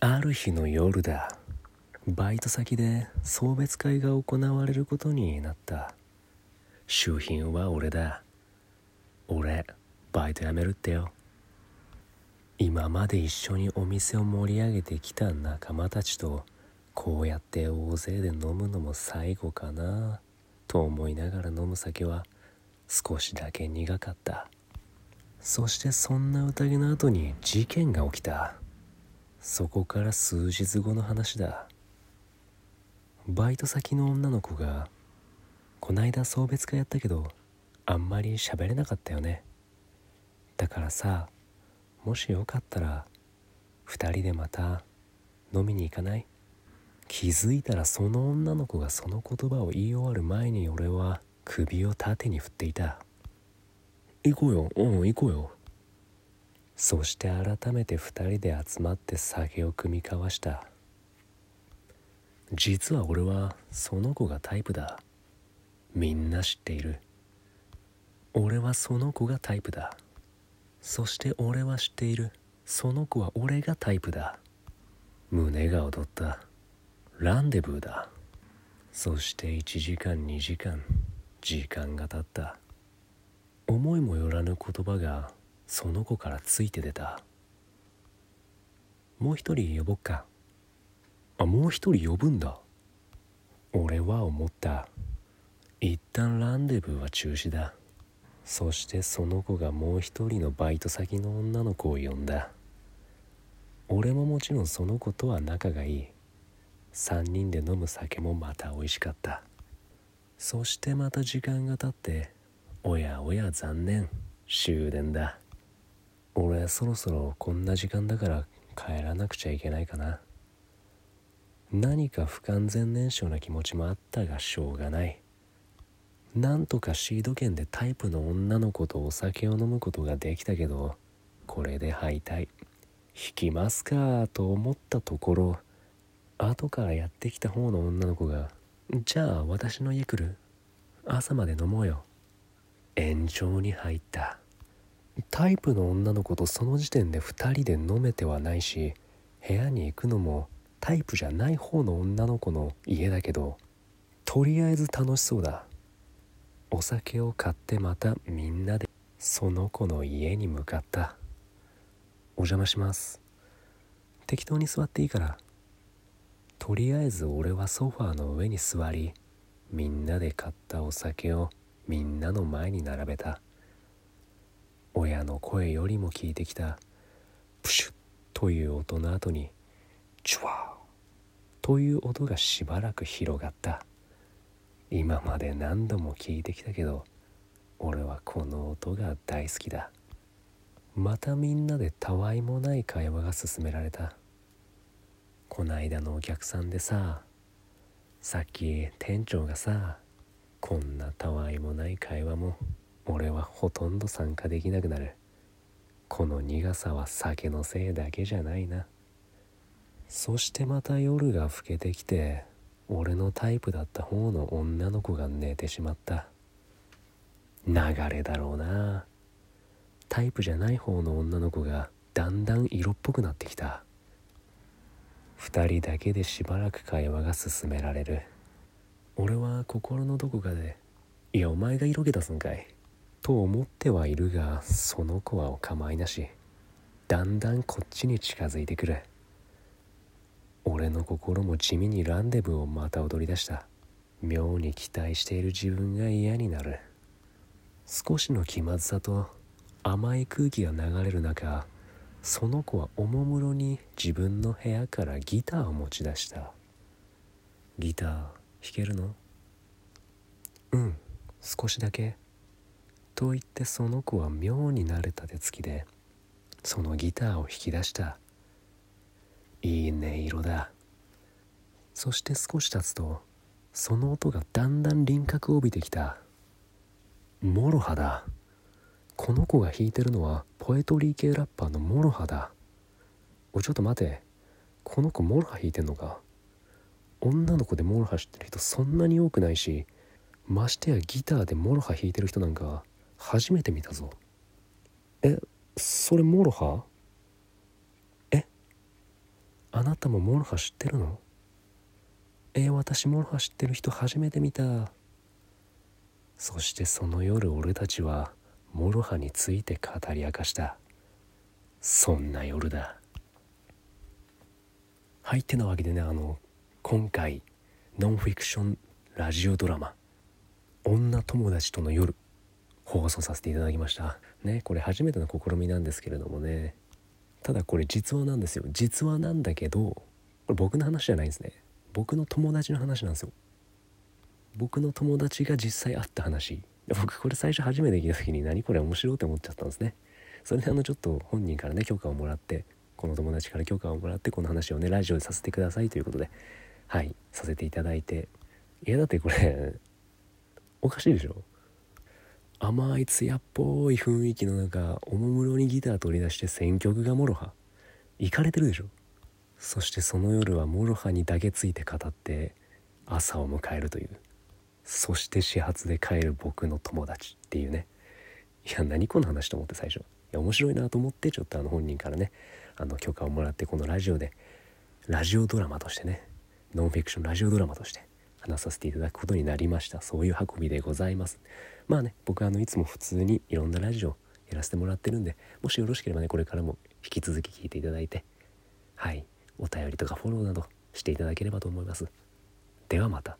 ある日の夜だ。バイト先で送別会が行われることになった。周品は俺だ。俺バイト辞めるってよ。今まで一緒にお店を盛り上げてきた仲間たちとこうやって大勢で飲むのも最後かなと思いながら飲む酒は少しだけ苦かった。そしてそんな宴の後に事件が起きた。そこから数日後の話だ。バイト先の女の子がこないだ送別会やったけどあんまり喋れなかったよね。だからさもしよかったら2人でまた飲みに行かない？気づいたらその女の子がその言葉を言い終わる前に俺は首を縦に振っていた。行こうよ。うん行こうよ。そして改めて2人で集まって酒を酌み交わした。実は俺はその子がタイプだ。みんな知っている。俺はその子がタイプだ。そして俺は知っている。その子は俺がタイプだ。胸が躍った。ランデブーだ。そして1時間2時間時間が経った。思いもよらぬ言葉がその子からついて出た。もう一人呼ぼっか。あもう一人呼ぶんだ。俺は思った。一旦ランデブーは中止だ。そしてその子がもう一人のバイト先の女の子を呼んだ。俺ももちろんその子とは仲がいい。3人で飲む酒もまた美味しかった。そしてまた時間が経っておやおや残念。終電だ。俺そろそろこんな時間だから帰らなくちゃいけないかな。何か不完全燃焼な気持ちもあったがしょうがない。なんとかシード権でタイプの女の子とお酒を飲むことができたけどこれで敗退。引きますかと思ったところ後からやってきた方の女の子が「じゃあ私の家来る。朝まで飲もうよ」炎上に入った。タイプの女の子とその時点で2人で飲めてはないし部屋に行くのもタイプじゃない方の女の子の家だけどとりあえず楽しそうだ。お酒を買ってまたみんなでその子の家に向かった。お邪魔します。適当に座っていいから。とりあえず俺はソファーの上に座りみんなで買ったお酒をみんなの前に並べた。親の声よりも聞いてきた。プシュッという音の後にチュワーという音がしばらく広がった。今まで何度も聞いてきたけど俺はこの音が大好きだ。またみんなでたわいもない会話が進められた。こないだのお客さんでささっき店長がさこんなたわいもない会話も俺はほとんど参加できなくなる。この苦さは酒のせいだけじゃないな。そしてまた夜が更けてきて俺のタイプだった方の女の子が寝てしまった。流れだろうな。タイプじゃない方の女の子がだんだん色っぽくなってきた。2人だけでしばらく会話が進められる。俺は心のどこかで「いやお前が色気出すんかい」と思ってはいるがその子はお構いなしだんだんこっちに近づいてくる。俺の心も地味にランデブーをまた踊り出した。妙に期待している自分が嫌になる。少しの気まずさと甘い空気が流れる中その子はおもむろに自分の部屋からギターを持ち出した。ギター弾けるの？うん少しだけ。と言ってその子は妙に慣れた手つきでそのギターを弾き出した。いい音色だ。そして少し経つとその音がだんだん輪郭を帯びてきた。モロハだこの子が弾いてるのはポエトリー系ラッパーのモロハだおいちょっと待て。この子モロハ弾いてんのか。女の子でモロハ知ってる人そんなに多くないしましてやギターでモロハ弾いてる人なんか初めて見たぞ。えそれモロハ？え？あなたもモロハ知ってるの？え、私モロハ知ってる人初めて見た。そしてその夜俺たちはモロハについて語り明かした。そんな夜だ。はいってなわけでねあの今回ノンフィクションラジオドラマ「女友達との夜」放送させていただきました。ねこれ初めての試みなんですけれどもね。ただこれ実話なんですよ。実話なんだけどこれ僕の話じゃないんですね。僕の友達の話なんですよ。僕の友達が実際会った話。僕これ最初初めて聞いた時に何これ面白いって思っちゃったんですね。それであのちょっと本人からね許可をもらってこの友達から許可をもらってこの話をねラジオでさせてくださいということではいさせていただいて。いやだってこれおかしいでしょ。甘い艶っぽい雰囲気の中おもむろにギター取り出して選曲がモロハ行かれてるでしょ。そしてその夜はモロハにだけついて語って朝を迎えるという。そして始発で帰る僕の友達っていうね。いや何この話と思って最初。いや面白いなと思ってちょっとあの本人からねあの許可をもらってこのラジオでラジオドラマとしてねノンフィクションラジオドラマとして話させていただくことになりました。そういう運びでございます。まあね僕はあのいつも普通にいろんなラジオやらせてもらってるんでもしよろしければねこれからも引き続き聞いていただいてはいお便りとかフォローなどしていただければと思います。ではまた。